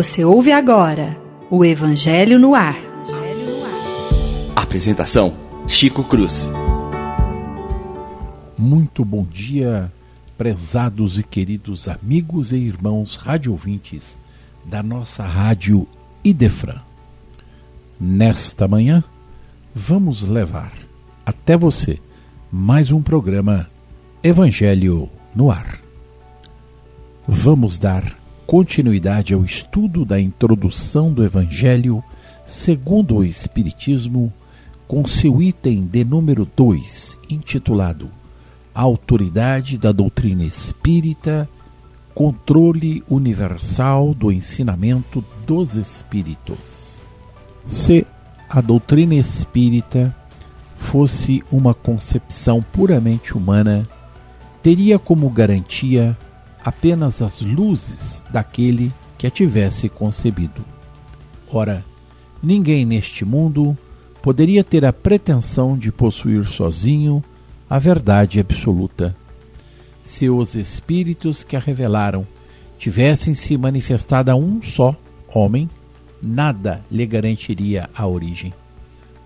Você ouve agora o Evangelho no Ar. Apresentação: Chico Cruz. Muito bom dia, prezados e queridos amigos e irmãos radiovintes da nossa rádio Idefran. Nesta manhã, vamos levar até você mais um programa Evangelho no Ar. Vamos dar continuidade ao estudo da introdução do Evangelho segundo o Espiritismo, com seu item de número 2, intitulado Autoridade da Doutrina Espírita, Controle Universal do Ensinamento dos Espíritos. Se a doutrina espírita fosse uma concepção puramente humana, teria como garantia apenas as luzes daquele que a tivesse concebido. Ora, ninguém neste mundo poderia ter a pretensão de possuir sozinho a verdade absoluta. Se os espíritos que a revelaram tivessem se manifestado a um só homem, nada lhe garantiria a origem,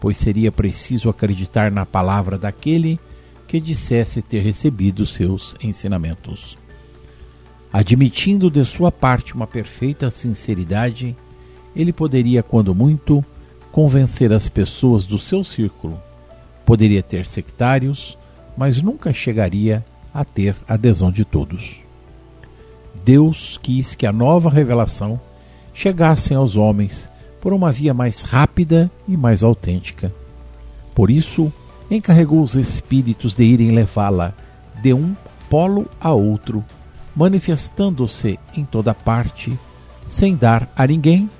pois seria preciso acreditar na palavra daquele que dissesse ter recebido seus ensinamentos admitindo de sua parte uma perfeita sinceridade, ele poderia, quando muito, convencer as pessoas do seu círculo. Poderia ter sectários, mas nunca chegaria a ter adesão de todos. Deus quis que a nova revelação chegasse aos homens por uma via mais rápida e mais autêntica. Por isso, encarregou os espíritos de irem levá-la de um polo a outro manifestando-se em toda parte, sem dar a ninguém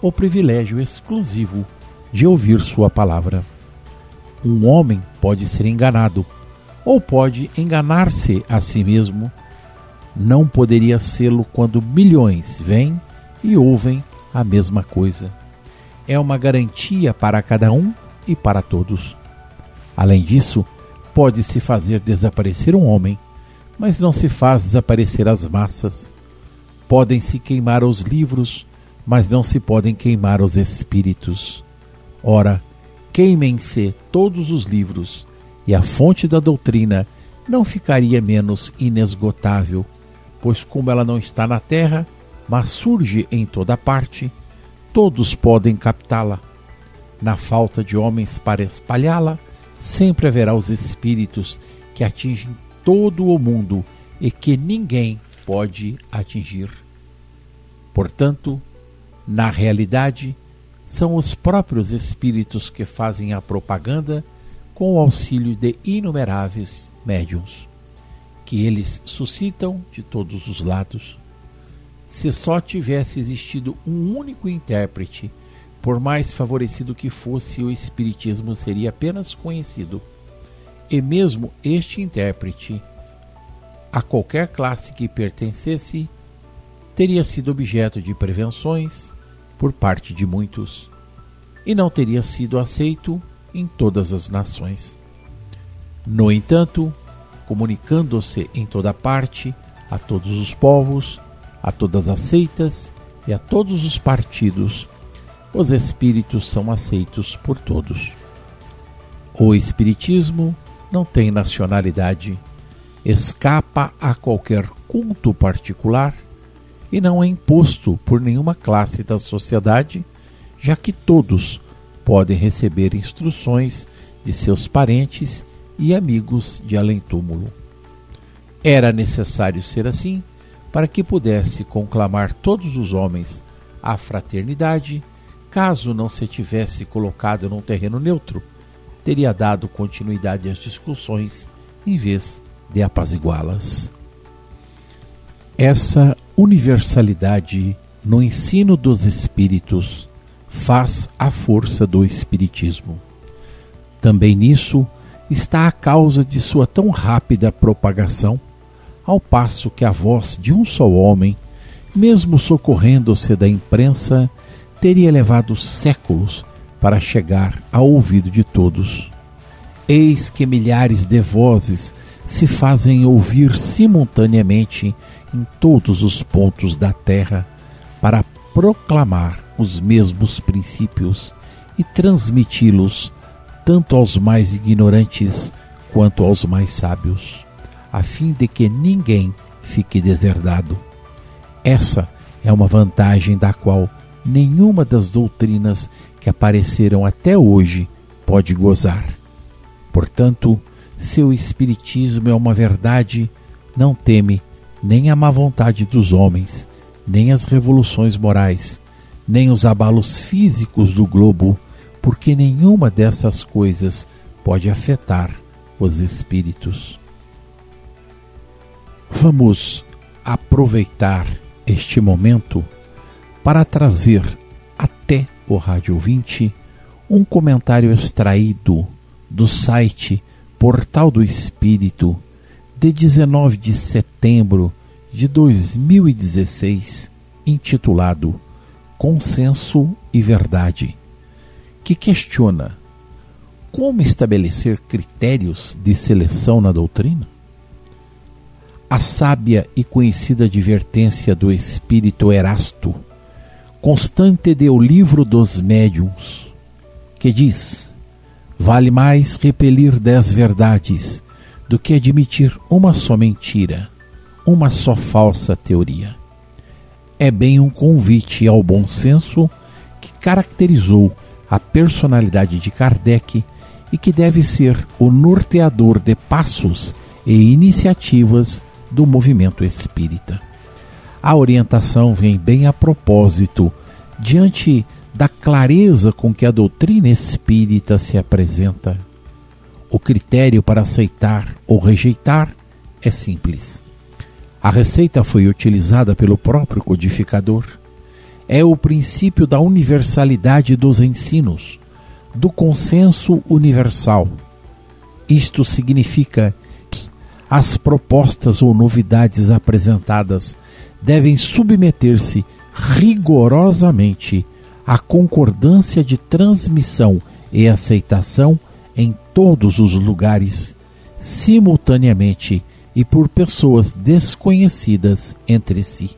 o privilégio exclusivo de ouvir sua palavra. Um homem pode ser enganado, ou pode enganar-se a si mesmo. Não poderia sê-lo quando milhões vêm e ouvem a mesma coisa. É uma garantia para cada um e para todos. Além disso, pode-se fazer desaparecer um homem mas não se faz desaparecer as massas. Podem-se queimar os livros, mas não se podem queimar os espíritos. Ora, queimem-se todos os livros, e a fonte da doutrina não ficaria menos inesgotável, pois, como ela não está na terra, mas surge em toda parte, todos podem captá-la. Na falta de homens para espalhá-la, sempre haverá os espíritos que atingem todo o mundo e que ninguém pode atingir. Portanto, na realidade, são os próprios espíritos que fazem a propaganda com o auxílio de inumeráveis médiums, que eles suscitam de todos os lados. Se só tivesse existido um único intérprete, por mais favorecido que fosse, o Espiritismo seria apenas conhecido e mesmo este intérprete, a qualquer classe que pertencesse, teria sido objeto de prevenções por parte de muitos e não teria sido aceito em todas as nações. No entanto, comunicando-se em toda parte, a todos os povos, a todas as seitas e a todos os partidos, os espíritos são aceitos por todos. O Espiritismo não tem nacionalidade, escapa a qualquer culto particular e não é imposto por nenhuma classe da sociedade, já que todos podem receber instruções de seus parentes e amigos de além-túmulo. Era necessário ser assim para que pudesse conclamar todos os homens à fraternidade, caso não se tivesse colocado num terreno neutro teria dado continuidade às discussões em vez de apaziguá-las. Essa universalidade no ensino dos espíritos faz a força do espiritismo. Também nisso está a causa de sua tão rápida propagação, ao passo que a voz de um só homem, mesmo socorrendo-se da imprensa, teria levado séculos para chegar ao ouvido de todos. Eis que milhares de vozes se fazem ouvir simultaneamente em todos os pontos da terra para proclamar os mesmos princípios e transmiti-los tanto aos mais ignorantes quanto aos mais sábios, a fim de que ninguém fique deserdado. Essa é uma vantagem da qual nenhuma das doutrinas que apareceram até hoje pode gozar. Portanto, seu espiritismo é uma verdade, não teme nem a má vontade dos homens, nem as revoluções morais, nem os abalos físicos do globo, porque nenhuma dessas coisas pode afetar os espíritos. Vamos aproveitar este momento para trazer até o Rádio 20 um comentário extraído do site Portal do Espírito de 19 de setembro de 2016, intitulado Consenso e Verdade, que questiona como estabelecer critérios de seleção na doutrina? A sábia e conhecida advertência do espírito Erasto, constante de O Livro dos Médiuns, que diz: Vale mais repelir dez verdades do que admitir uma só mentira, uma só falsa teoria. É bem um convite ao bom senso que caracterizou a personalidade de Kardec e que deve ser o norteador de passos e iniciativas do movimento espírita. A orientação vem bem a propósito diante da clareza com que a doutrina espírita se apresenta. O critério para aceitar ou rejeitar é simples. A receita foi utilizada pelo próprio codificador. É o princípio da universalidade dos ensinos, do consenso universal. Isto significa que as propostas ou novidades apresentadas devem submeter-se rigorosamente a concordância de transmissão e aceitação em todos os lugares, simultaneamente e por pessoas desconhecidas entre si.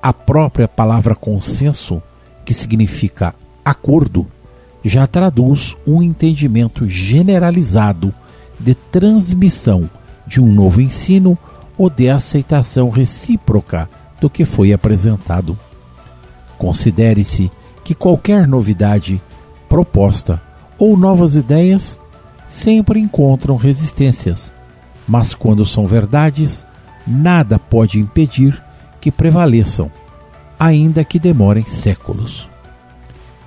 A própria palavra consenso, que significa acordo, já traduz um entendimento generalizado de transmissão de um novo ensino ou de aceitação recíproca do que foi apresentado. Considere-se que qualquer novidade proposta ou novas ideias sempre encontram resistências, mas quando são verdades, nada pode impedir que prevaleçam, ainda que demorem séculos.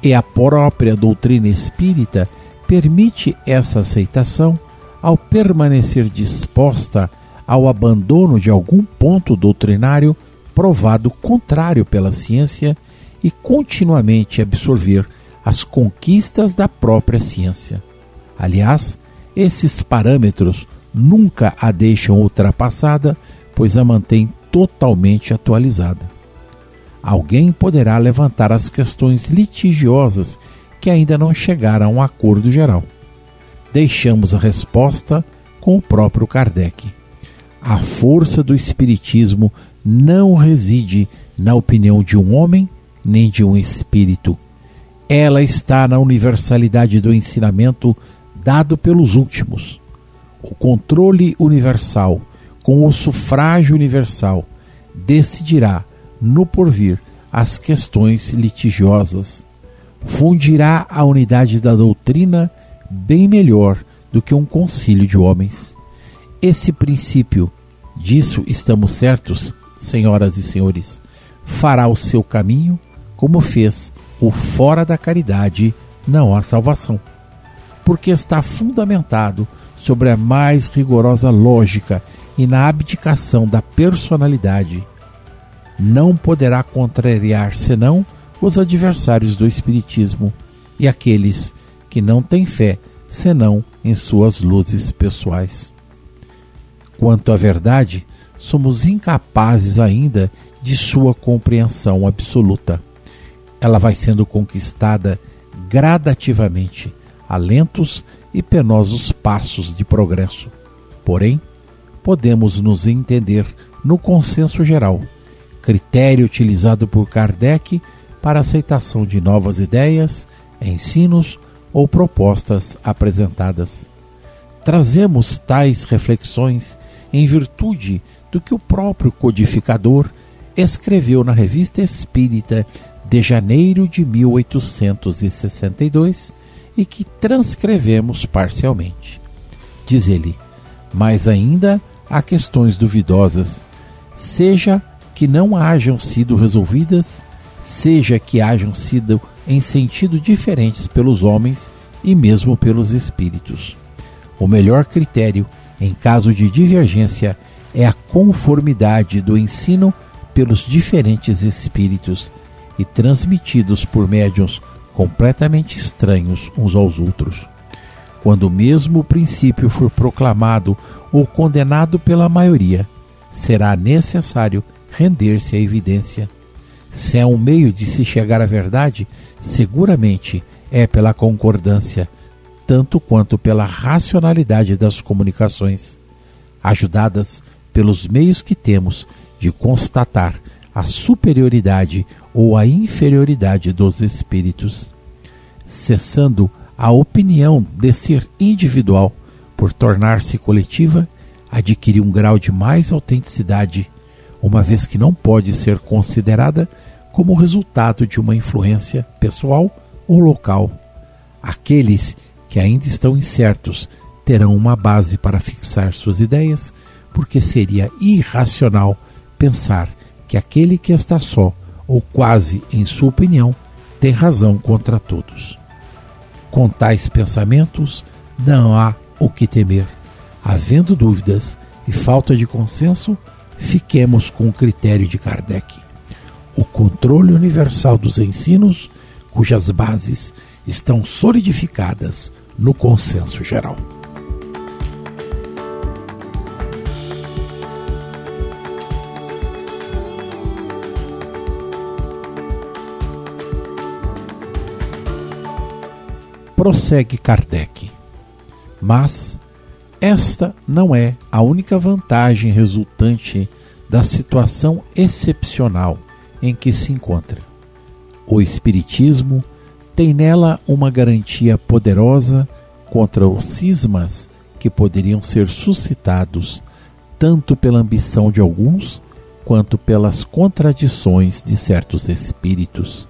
E a própria doutrina espírita permite essa aceitação ao permanecer disposta ao abandono de algum ponto doutrinário provado contrário pela ciência e continuamente absorver as conquistas da própria ciência. Aliás, esses parâmetros nunca a deixam ultrapassada, pois a mantém totalmente atualizada. Alguém poderá levantar as questões litigiosas que ainda não chegaram a um acordo geral. Deixamos a resposta com o próprio Kardec. A força do Espiritismo não reside na opinião de um homem nem de um espírito. Ela está na universalidade do ensinamento dado pelos últimos. O controle universal, com o sufrágio universal, decidirá no porvir as questões litigiosas. Fundirá a unidade da doutrina bem melhor do que um concílio de homens. Esse princípio, disso estamos certos, senhoras e senhores, fará o seu caminho como fez o fora da caridade não há salvação, porque está fundamentado sobre a mais rigorosa lógica e na abdicação da personalidade. Não poderá contrariar senão os adversários do Espiritismo e aqueles que não têm fé senão em suas luzes pessoais. Quanto à verdade, somos incapazes ainda de sua compreensão absoluta ela vai sendo conquistada gradativamente, a lentos e penosos passos de progresso. Porém, podemos nos entender no consenso geral, critério utilizado por Kardec para aceitação de novas ideias, ensinos ou propostas apresentadas. Trazemos tais reflexões em virtude do que o próprio codificador escreveu na Revista Espírita de janeiro de 1862 e que transcrevemos parcialmente. Diz ele: Mas ainda há questões duvidosas, seja que não hajam sido resolvidas, seja que hajam sido em sentido diferentes pelos homens e mesmo pelos espíritos. O melhor critério, em caso de divergência, é a conformidade do ensino pelos diferentes espíritos e transmitidos por médiuns completamente estranhos uns aos outros. Quando mesmo o princípio for proclamado ou condenado pela maioria, será necessário render-se à evidência. Se é um meio de se chegar à verdade, seguramente é pela concordância, tanto quanto pela racionalidade das comunicações, ajudadas pelos meios que temos de constatar a superioridade ou a inferioridade dos espíritos, cessando a opinião de ser individual por tornar-se coletiva, adquirir um grau de mais autenticidade, uma vez que não pode ser considerada como resultado de uma influência pessoal ou local. Aqueles que ainda estão incertos terão uma base para fixar suas ideias, porque seria irracional pensar que aquele que está só, ou quase em sua opinião, tem razão contra todos. Com tais pensamentos, não há o que temer. Havendo dúvidas e falta de consenso, fiquemos com o critério de Kardec. O controle universal dos ensinos, cujas bases estão solidificadas no consenso geral. prossegue Kardec. Mas esta não é a única vantagem resultante da situação excepcional em que se encontra. O Espiritismo tem nela uma garantia poderosa contra os cismas que poderiam ser suscitados tanto pela ambição de alguns quanto pelas contradições de certos espíritos.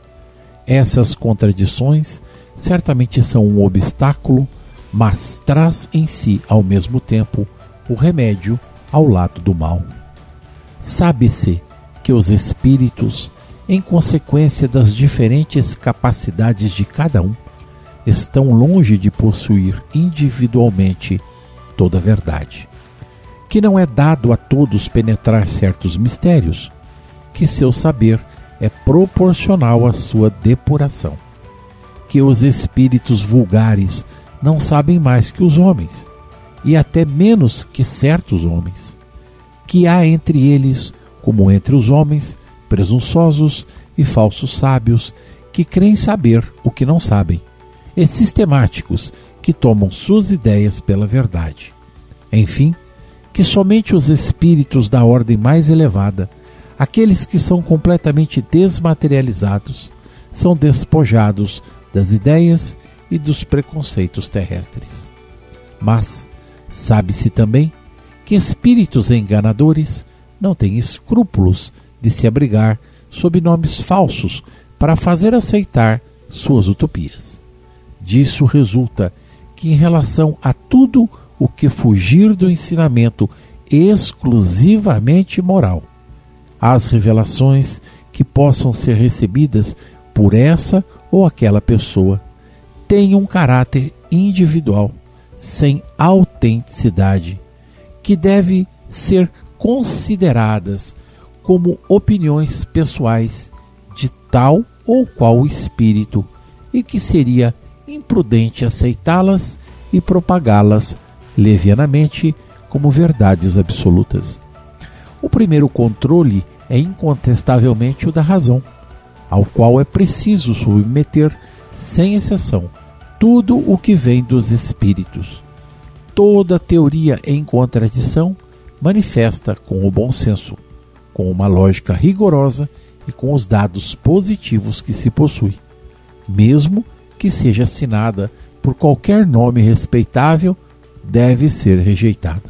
Essas contradições certamente são um obstáculo, mas traz em si, ao mesmo tempo, o remédio ao lado do mal. Sabe-se que os espíritos, em consequência das diferentes capacidades de cada um, estão longe de possuir individualmente toda a verdade. Que não é dado a todos penetrar certos mistérios, que seu saber é proporcional à sua depuração que os espíritos vulgares não sabem mais que os homens, e até menos que certos homens, que há entre eles, como entre os homens, presunçosos e falsos sábios, que creem saber o que não sabem, e sistemáticos que tomam suas ideias pela verdade. Enfim, que somente os espíritos da ordem mais elevada, aqueles que são completamente desmaterializados, são despojados das ideias e dos preconceitos terrestres. Mas sabe-se também que espíritos enganadores não têm escrúpulos de se abrigar sob nomes falsos para fazer aceitar suas utopias. Disso resulta que, em relação a tudo o que fugir do ensinamento exclusivamente moral, as revelações que possam ser recebidas por essa ou aquela pessoa tem um caráter individual, sem autenticidade, que deve ser consideradas como opiniões pessoais de tal ou qual espírito e que seria imprudente aceitá-las e propagá-las levianamente como verdades absolutas. O primeiro controle é incontestavelmente o da razão ao qual é preciso submeter, sem exceção, tudo o que vem dos espíritos. toda teoria em contradição manifesta com o bom senso, com uma lógica rigorosa e com os dados positivos que se possui, mesmo que seja assinada por qualquer nome respeitável, deve ser rejeitada.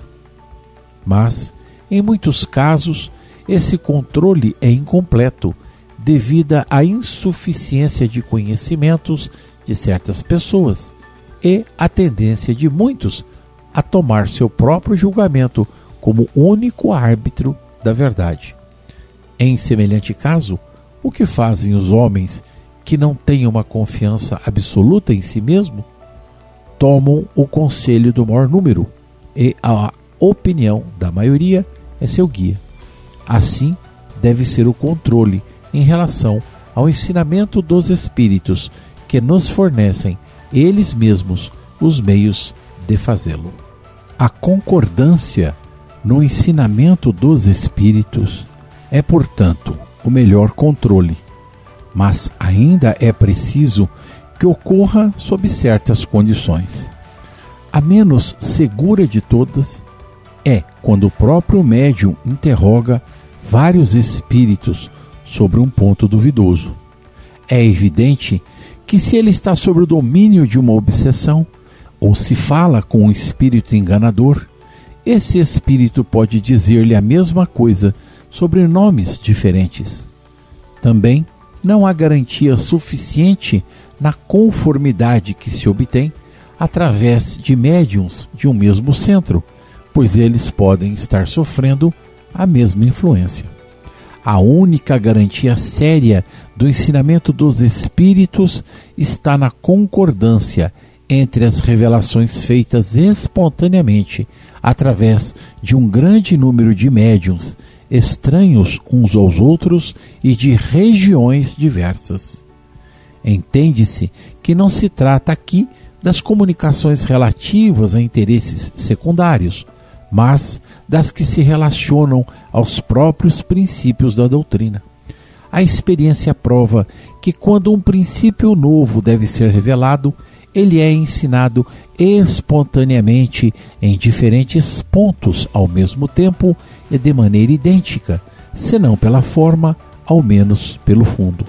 Mas, em muitos casos, esse controle é incompleto devido à insuficiência de conhecimentos de certas pessoas e à tendência de muitos a tomar seu próprio julgamento como único árbitro da verdade. Em semelhante caso, o que fazem os homens que não têm uma confiança absoluta em si mesmo? Tomam o conselho do maior número e a opinião da maioria é seu guia. Assim, deve ser o controle em relação ao ensinamento dos Espíritos que nos fornecem eles mesmos os meios de fazê-lo. A concordância no ensinamento dos Espíritos é, portanto, o melhor controle, mas ainda é preciso que ocorra sob certas condições. A menos segura de todas é quando o próprio médium interroga vários espíritos sobre um ponto duvidoso. É evidente que, se ele está sob o domínio de uma obsessão, ou se fala com um espírito enganador, esse espírito pode dizer-lhe a mesma coisa sobre nomes diferentes. Também não há garantia suficiente na conformidade que se obtém através de médiums de um mesmo centro, pois eles podem estar sofrendo a mesma influência. A única garantia séria do ensinamento dos espíritos está na concordância entre as revelações feitas espontaneamente através de um grande número de médiums, estranhos uns aos outros e de regiões diversas. Entende-se que não se trata aqui das comunicações relativas a interesses secundários, mas das que se relacionam aos próprios princípios da doutrina. A experiência prova que quando um princípio novo deve ser revelado, ele é ensinado espontaneamente em diferentes pontos ao mesmo tempo de maneira idêntica, senão pela forma, ao menos pelo fundo.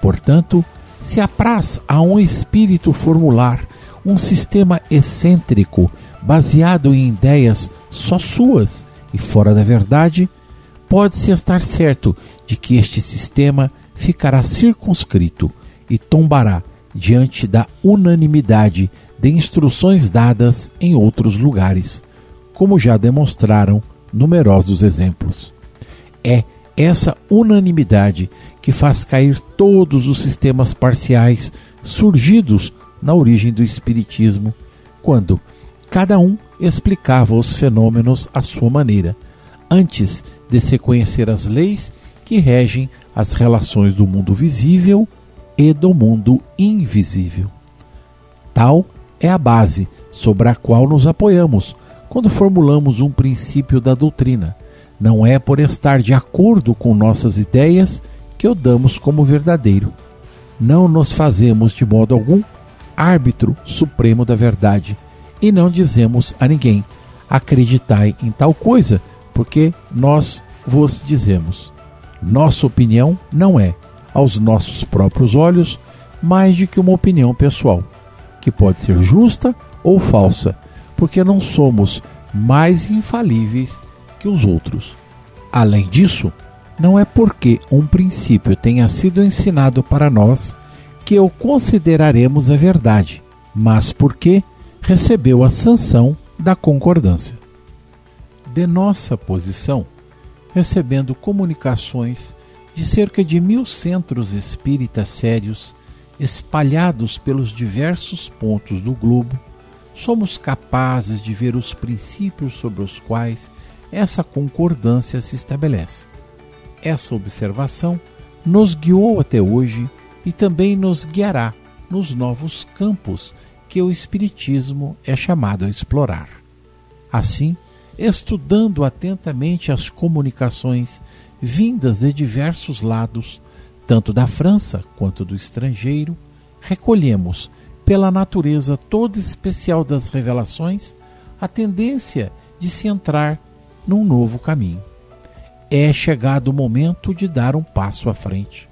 Portanto, se apraz a um espírito formular um sistema excêntrico baseado em ideias só suas e fora da verdade, pode-se estar certo de que este sistema ficará circunscrito e tombará diante da unanimidade de instruções dadas em outros lugares, como já demonstraram numerosos exemplos. É essa unanimidade que faz cair todos os sistemas parciais surgidos na origem do Espiritismo, quando cada um explicava os fenômenos à sua maneira, antes de se conhecer as leis que regem as relações do mundo visível e do mundo invisível. Tal é a base sobre a qual nos apoiamos quando formulamos um princípio da doutrina. Não é por estar de acordo com nossas ideias que o damos como verdadeiro. Não nos fazemos de modo algum árbitro supremo da verdade e não dizemos a ninguém: acreditai em tal coisa, porque nós vos dizemos. Nossa opinião não é aos nossos próprios olhos mais do que uma opinião pessoal, que pode ser justa ou falsa, porque não somos mais infalíveis que os outros. Além disso, não é porque um princípio tenha sido ensinado para nós que o consideraremos a verdade, mas porque recebeu a sanção da concordância. De nossa posição, recebendo comunicações de cerca de mil centros espíritas sérios espalhados pelos diversos pontos do globo, somos capazes de ver os princípios sobre os quais essa concordância se estabelece. Essa observação nos guiou até hoje e também nos guiará nos novos campos que o Espiritismo é chamado a explorar. Assim, estudando atentamente as comunicações vindas de diversos lados, tanto da França quanto do estrangeiro, recolhemos, pela natureza toda especial das revelações, a tendência de se entrar num novo caminho. É chegado o momento de dar um passo à frente.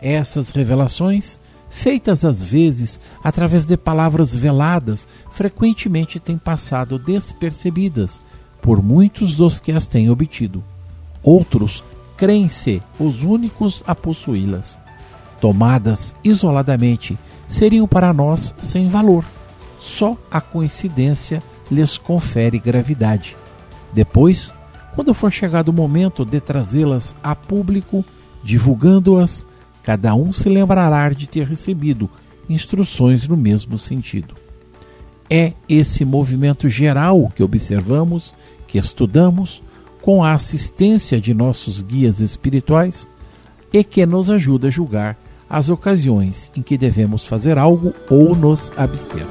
Essas revelações, feitas às vezes através de palavras veladas, frequentemente têm passado despercebidas por muitos dos que as têm obtido. Outros creem-se os únicos a possuí-las. Tomadas isoladamente, seriam para nós sem valor. Só a coincidência lhes confere gravidade. Depois, quando for chegado o momento de trazê-las a público, divulgando-as, cada um se lembrará de ter recebido instruções no mesmo sentido. É esse movimento geral que observamos, que estudamos, com a assistência de nossos guias espirituais, e que nos ajuda a julgar as ocasiões em que devemos fazer algo ou nos abster.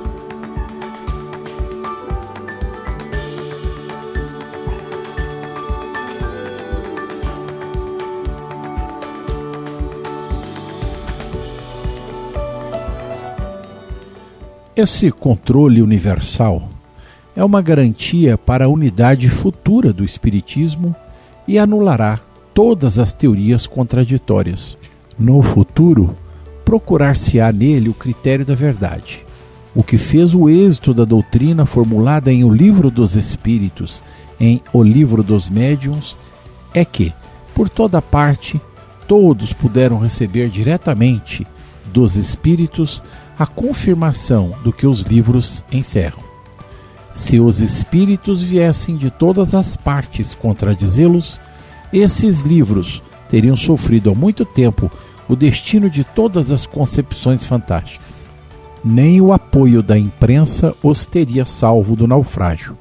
Esse controle universal é uma garantia para a unidade futura do Espiritismo e anulará todas as teorias contraditórias. No futuro, procurar-se-á nele o critério da verdade. O que fez o êxito da doutrina formulada em O Livro dos Espíritos, em O Livro dos Médiuns, é que, por toda parte, todos puderam receber diretamente dos Espíritos a confirmação do que os livros encerram. Se os espíritos viessem de todas as partes contradizê-los, esses livros teriam sofrido há muito tempo o destino de todas as concepções fantásticas. Nem o apoio da imprensa os teria salvo do naufrágio,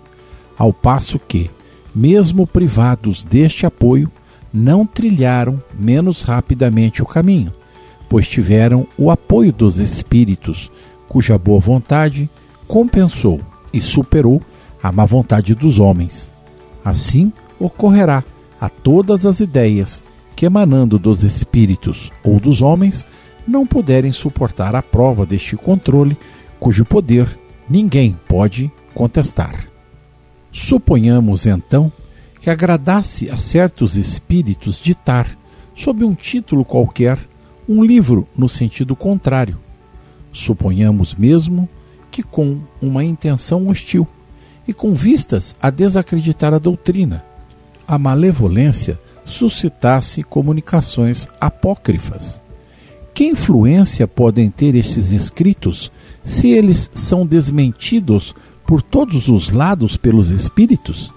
ao passo que, mesmo privados deste apoio, não trilharam menos rapidamente o caminho, pois tiveram o apoio dos espíritos, cuja boa vontade compensou e superou a má vontade dos homens. Assim ocorrerá a todas as ideias que, emanando dos espíritos ou dos homens, não puderem suportar a prova deste controle, cujo poder ninguém pode contestar. Suponhamos então que agradasse a certos espíritos ditar, sob um título qualquer, um livro no sentido contrário. Suponhamos mesmo que com uma intenção hostil e com vistas a desacreditar a doutrina, a malevolência suscitasse comunicações apócrifas. Que influência podem ter estes escritos se eles são desmentidos por todos os lados pelos espíritos?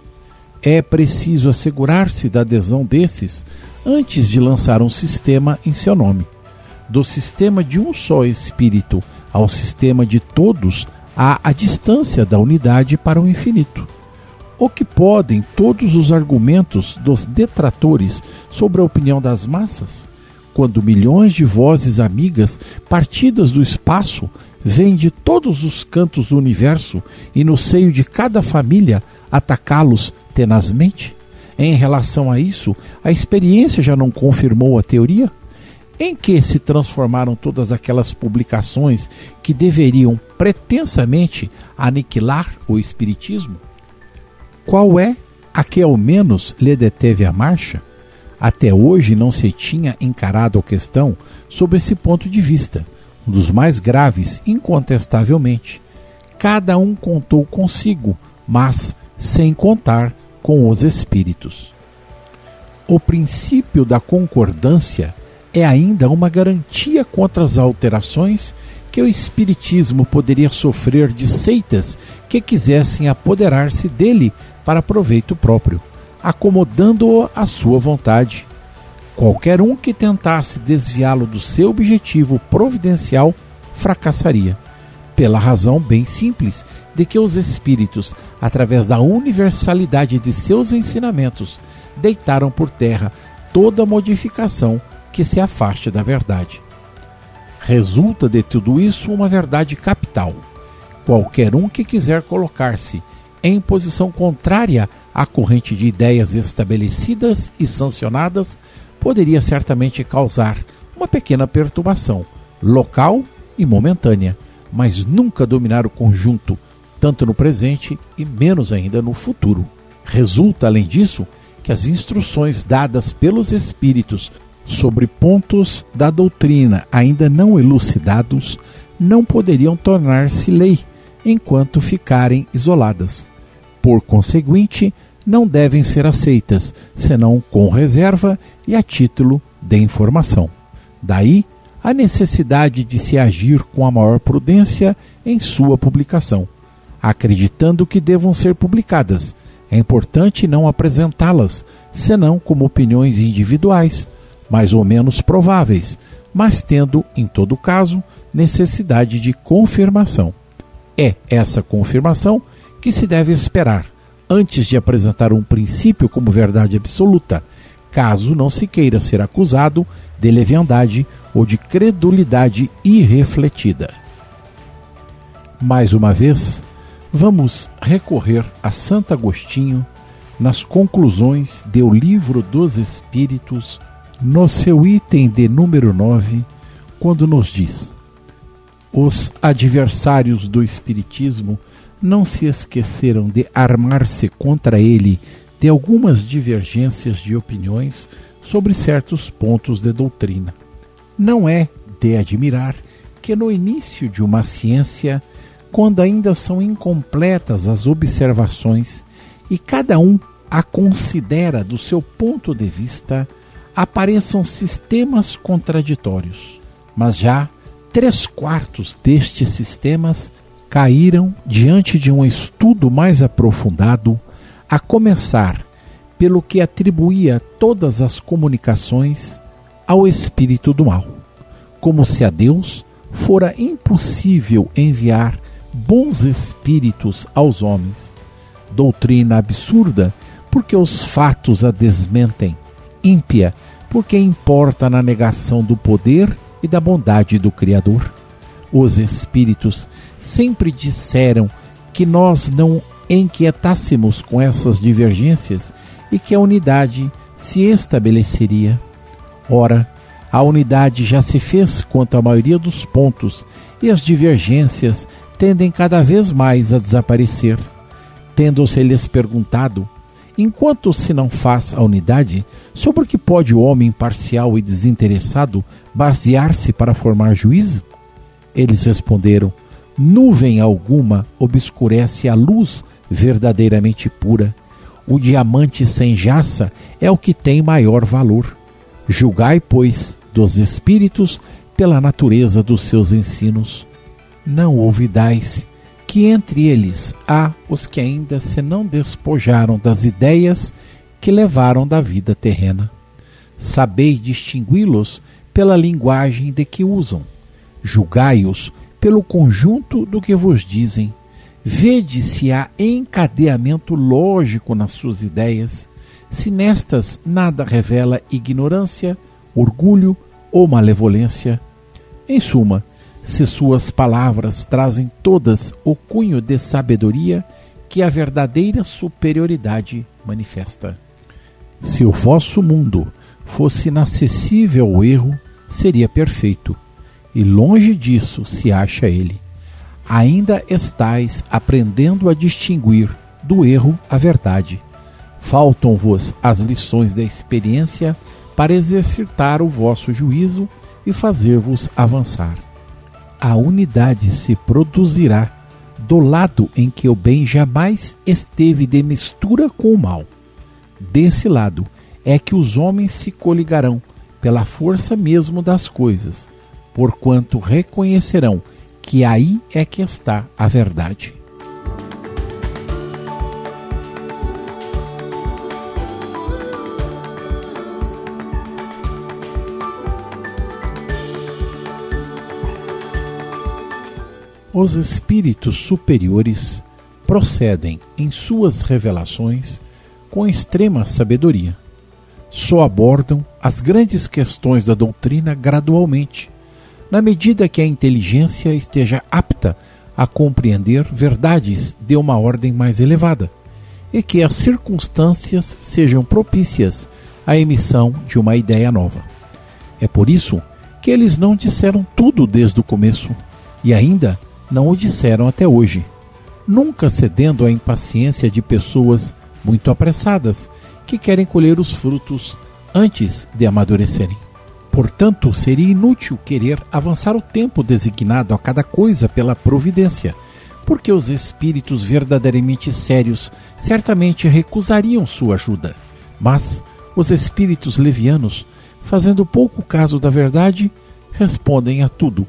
É preciso assegurar-se da adesão desses antes de lançar um sistema em seu nome do sistema de um só espírito ao sistema de todos há a distância da unidade para o infinito. O que podem todos os argumentos dos detratores sobre a opinião das massas? Quando milhões de vozes amigas partidas do espaço vêm de todos os cantos do universo e no seio de cada família atacá-los tenazmente? Em relação a isso, a experiência já não confirmou a teoria? Em que se transformaram todas aquelas publicações que deveriam pretensamente aniquilar o Espiritismo? Qual é a que ao menos lhe deteve a marcha? Até hoje não se tinha encarado a questão sob esse ponto de vista, um dos mais graves, incontestavelmente. Cada um contou consigo, mas sem contar com os espíritos. O princípio da concordância é ainda uma garantia contra as alterações que o Espiritismo poderia sofrer de seitas que quisessem apoderar-se dele para proveito próprio, acomodando-o à sua vontade. Qualquer um que tentasse desviá-lo do seu objetivo providencial fracassaria, pela razão bem simples de que os espíritos, através da universalidade de seus ensinamentos, deitaram por terra toda modificação que se afaste da verdade. Resulta de tudo isso uma verdade capital. Qualquer um que quiser colocar-se em posição contrária à corrente de ideias estabelecidas e sancionadas poderia certamente causar uma pequena perturbação, local e momentânea, mas nunca dominar o conjunto, tanto no presente e menos ainda no futuro. Resulta, além disso, que as instruções dadas pelos Espíritos sobre pontos da doutrina ainda não elucidados não poderiam tornar-se lei enquanto ficarem isoladas. Por conseguinte, não devem ser aceitas, senão com reserva e a título de informação. Daí a necessidade de se agir com a maior prudência em sua publicação, acreditando que devam ser publicadas. É importante não apresentá-las, senão como opiniões individuais, mais ou menos prováveis, mas tendo, em todo caso, necessidade de confirmação. É essa confirmação que se deve esperar antes de apresentar um princípio como verdade absoluta, caso não se queira ser acusado de leviandade ou de credulidade irrefletida. Mais uma vez, vamos recorrer a Santo Agostinho nas conclusões do Livro dos Espíritos, no seu item de número 9, quando nos diz: Os adversários do Espiritismo não se esqueceram de armar-se contra ele de algumas divergências de opiniões sobre certos pontos de doutrina. Não é de admirar que no início de uma ciência, quando ainda são incompletas as observações e cada um a considera do seu ponto de vista, apareçam sistemas contraditórios. Mas já três quartos destes sistemas caíram diante de um estudo mais aprofundado, a começar pelo que atribuía todas as comunicações ao espírito do mal, como se a Deus fora impossível enviar bons espíritos aos homens. Doutrina absurda, porque os fatos a desmentem, ímpia, porque importa na negação do poder e da bondade do Criador. Os espíritos sempre disseram que nós não inquietássemos com essas divergências e que a unidade se estabeleceria. Ora, a unidade já se fez quanto à maioria dos pontos e as divergências tendem cada vez mais a desaparecer. Tendo-se-lhes perguntado, enquanto se não faz a unidade, sobre o que pode o homem imparcial e desinteressado basear-se para formar juízo? Eles responderam: Nuvem alguma obscurece a luz verdadeiramente pura. O diamante sem jaça é o que tem maior valor. Julgai, pois, dos espíritos pela natureza dos seus ensinos. Não ouvidais que entre eles há os que ainda se não despojaram das ideias que levaram da vida terrena. Sabei distingui-los pela linguagem de que usam julgai-os pelo conjunto do que vos dizem. Vede se há encadeamento lógico nas suas ideias, se nestas nada revela ignorância, orgulho ou malevolência. Em suma, se suas palavras trazem todas o cunho de sabedoria que a verdadeira superioridade manifesta. Se o vosso mundo fosse inacessível ao erro, seria perfeito e longe disso se acha ele. Ainda estais aprendendo a distinguir do erro a verdade. Faltam-vos as lições da experiência para exercitar o vosso juízo e fazer-vos avançar. A unidade se produzirá do lado em que o bem jamais esteve de mistura com o mal. Desse lado é que os homens se coligarão pela força mesmo das coisas porquanto reconhecerão que aí é que está a verdade. Os espíritos superiores procedem em suas revelações com extrema sabedoria. Só abordam as grandes questões da doutrina gradualmente, na medida que a inteligência esteja apta a compreender verdades de uma ordem mais elevada e que as circunstâncias sejam propícias à emissão de uma ideia nova. É por isso que eles não disseram tudo desde o começo e ainda não o disseram até hoje. nunca cedendo à impaciência de pessoas muito apressadas que querem colher os frutos antes de amadurecerem. Portanto, seria inútil querer avançar o tempo designado a cada coisa pela providência, porque os espíritos verdadeiramente sérios certamente recusariam sua ajuda. Mas os espíritos levianos, fazendo pouco caso da verdade, respondem a tudo.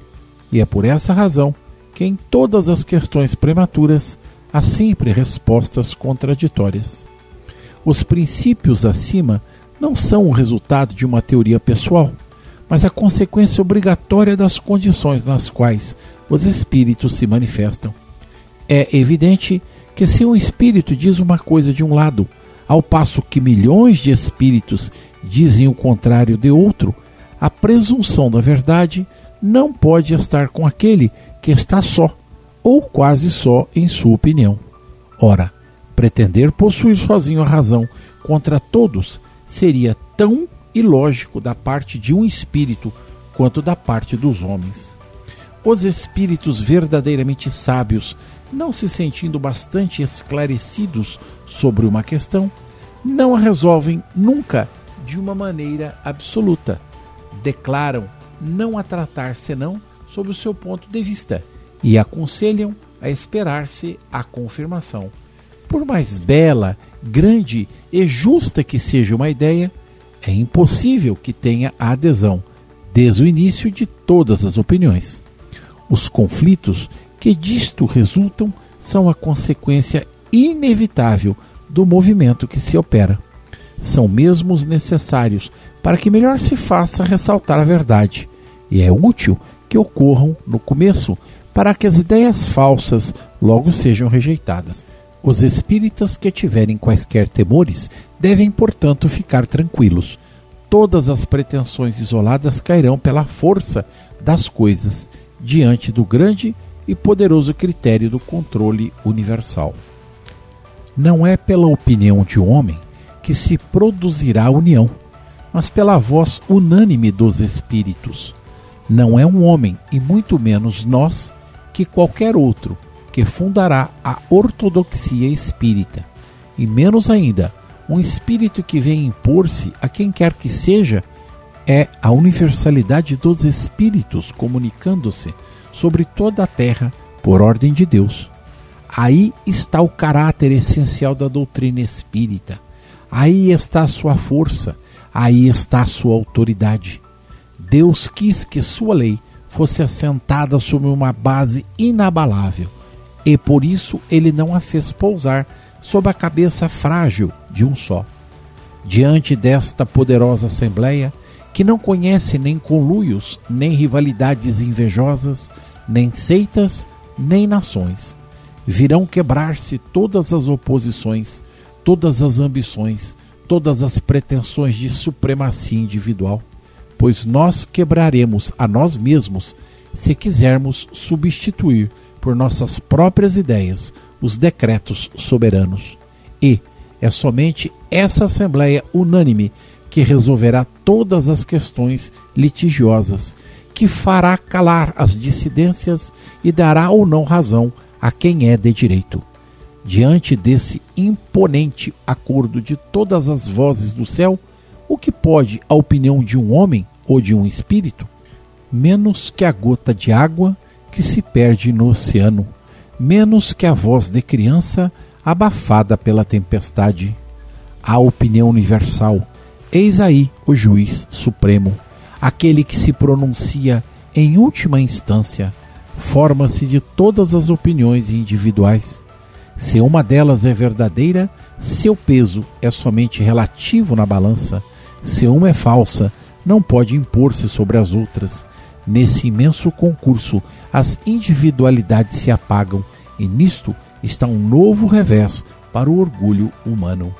E é por essa razão que em todas as questões prematuras há sempre respostas contraditórias. Os princípios acima não são o resultado de uma teoria pessoal, mas a consequência obrigatória das condições nas quais os espíritos se manifestam. É evidente que se um espírito diz uma coisa de um lado, ao passo que milhões de espíritos dizem o contrário de outro, a presunção da verdade não pode estar com aquele que está só, ou quase só, em sua opinião. Ora, pretender possuir sozinho a razão contra todos seria tão ilógico da parte de um espírito quanto da parte dos homens. Os espíritos verdadeiramente sábios, não se sentindo bastante esclarecidos sobre uma questão, não a resolvem nunca de uma maneira absoluta. Declaram não a tratar senão sob o seu ponto de vista e aconselham a esperar-se a confirmação. Por mais bela, grande e justa que seja uma ideia, é impossível que tenha a adesão, desde o início, de todas as opiniões. Os conflitos que disto resultam são a consequência inevitável do movimento que se opera. São mesmo os necessários para que melhor se faça ressaltar a verdade, e é útil que ocorram no começo para que as ideias falsas logo sejam rejeitadas. Os espíritas que tiverem quaisquer temores devem, portanto, ficar tranquilos. Todas as pretensões isoladas cairão pela força das coisas diante do grande e poderoso critério do controle universal. Não é pela opinião de um homem que se produzirá a união, mas pela voz unânime dos espíritos. Não é um homem, e muito menos nós, que qualquer outro que fundará a ortodoxia espírita, e menos ainda, um espírito que vem impor-se a quem quer que seja, é a universalidade dos espíritos comunicando-se sobre toda a terra por ordem de Deus. Aí está o caráter essencial da doutrina espírita. Aí está a sua força, aí está a sua autoridade. Deus quis que sua lei fosse assentada sobre uma base inabalável e por isso ele não a fez pousar sob a cabeça frágil de um só. Diante desta poderosa Assembleia, que não conhece nem conluios, nem rivalidades invejosas, nem seitas, nem nações, virão quebrar-se todas as oposições, todas as ambições, todas as pretensões de supremacia individual, pois nós quebraremos a nós mesmos se quisermos substituir por nossas próprias ideias os decretos soberanos. E é somente essa Assembleia unânime que resolverá todas as questões litigiosas, que fará calar as dissidências e dará ou não razão a quem é de direito. Diante desse imponente acordo de todas as vozes do céu, o que pode a opinião de um homem ou de um espírito? Menos que a gota de água que se perde no oceano, menos que a voz de criança abafada pela tempestade. A opinião universal, eis aí o juiz supremo, aquele que se pronuncia em última instância, forma-se de todas as opiniões individuais. Se uma delas é verdadeira, seu peso é somente relativo na balança. Se uma é falsa, não pode impor-se sobre as outras. Nesse imenso concurso, as individualidades se apagam e nisto está um novo revés para o orgulho humano.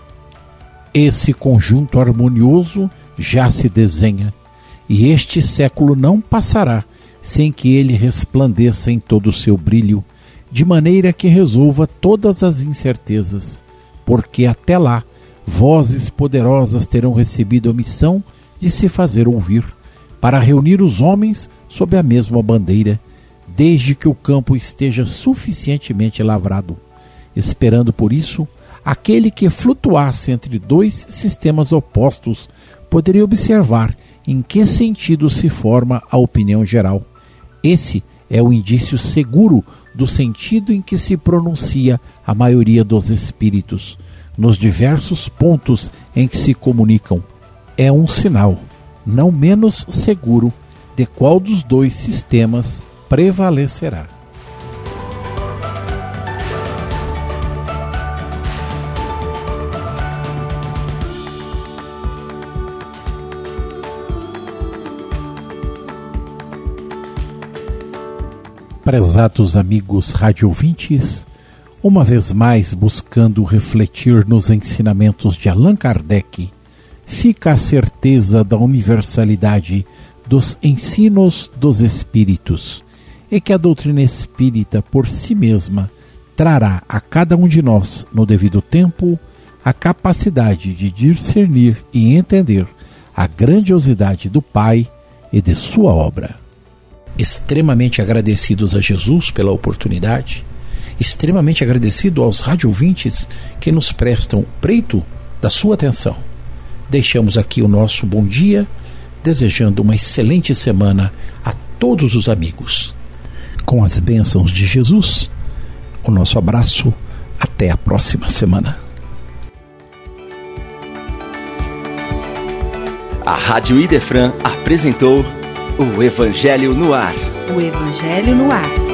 Esse conjunto harmonioso já se desenha, e este século não passará sem que ele resplandeça em todo o seu brilho, de maneira que resolva todas as incertezas, porque até lá vozes poderosas terão recebido a missão de se fazer ouvir para reunir os homens sob a mesma bandeira, desde que o campo esteja suficientemente lavrado, esperando por isso aquele que flutuasse entre dois sistemas opostos poderia observar em que sentido se forma a opinião geral. Esse é o indício seguro do sentido em que se pronuncia a maioria dos espíritos, nos diversos pontos em que se comunicam. É um sinal, não menos seguro, de qual dos dois sistemas prevalecerá. Prezados amigos radiovintes, uma vez mais buscando refletir nos ensinamentos de Allan Kardec, fica a certeza da universalidade dos ensinos dos espíritos e que a doutrina espírita por si mesma trará a cada um de nós, no devido tempo, a capacidade de discernir e entender a grandiosidade do Pai e de sua obra extremamente agradecidos a Jesus pela oportunidade, extremamente agradecido aos radiovintes que nos prestam o preito da sua atenção. Deixamos aqui o nosso bom dia, desejando uma excelente semana a todos os amigos. Com as bênçãos de Jesus, o nosso abraço. Até a próxima semana. A Rádio Idefran apresentou o Evangelho no Ar. O Evangelho no Ar.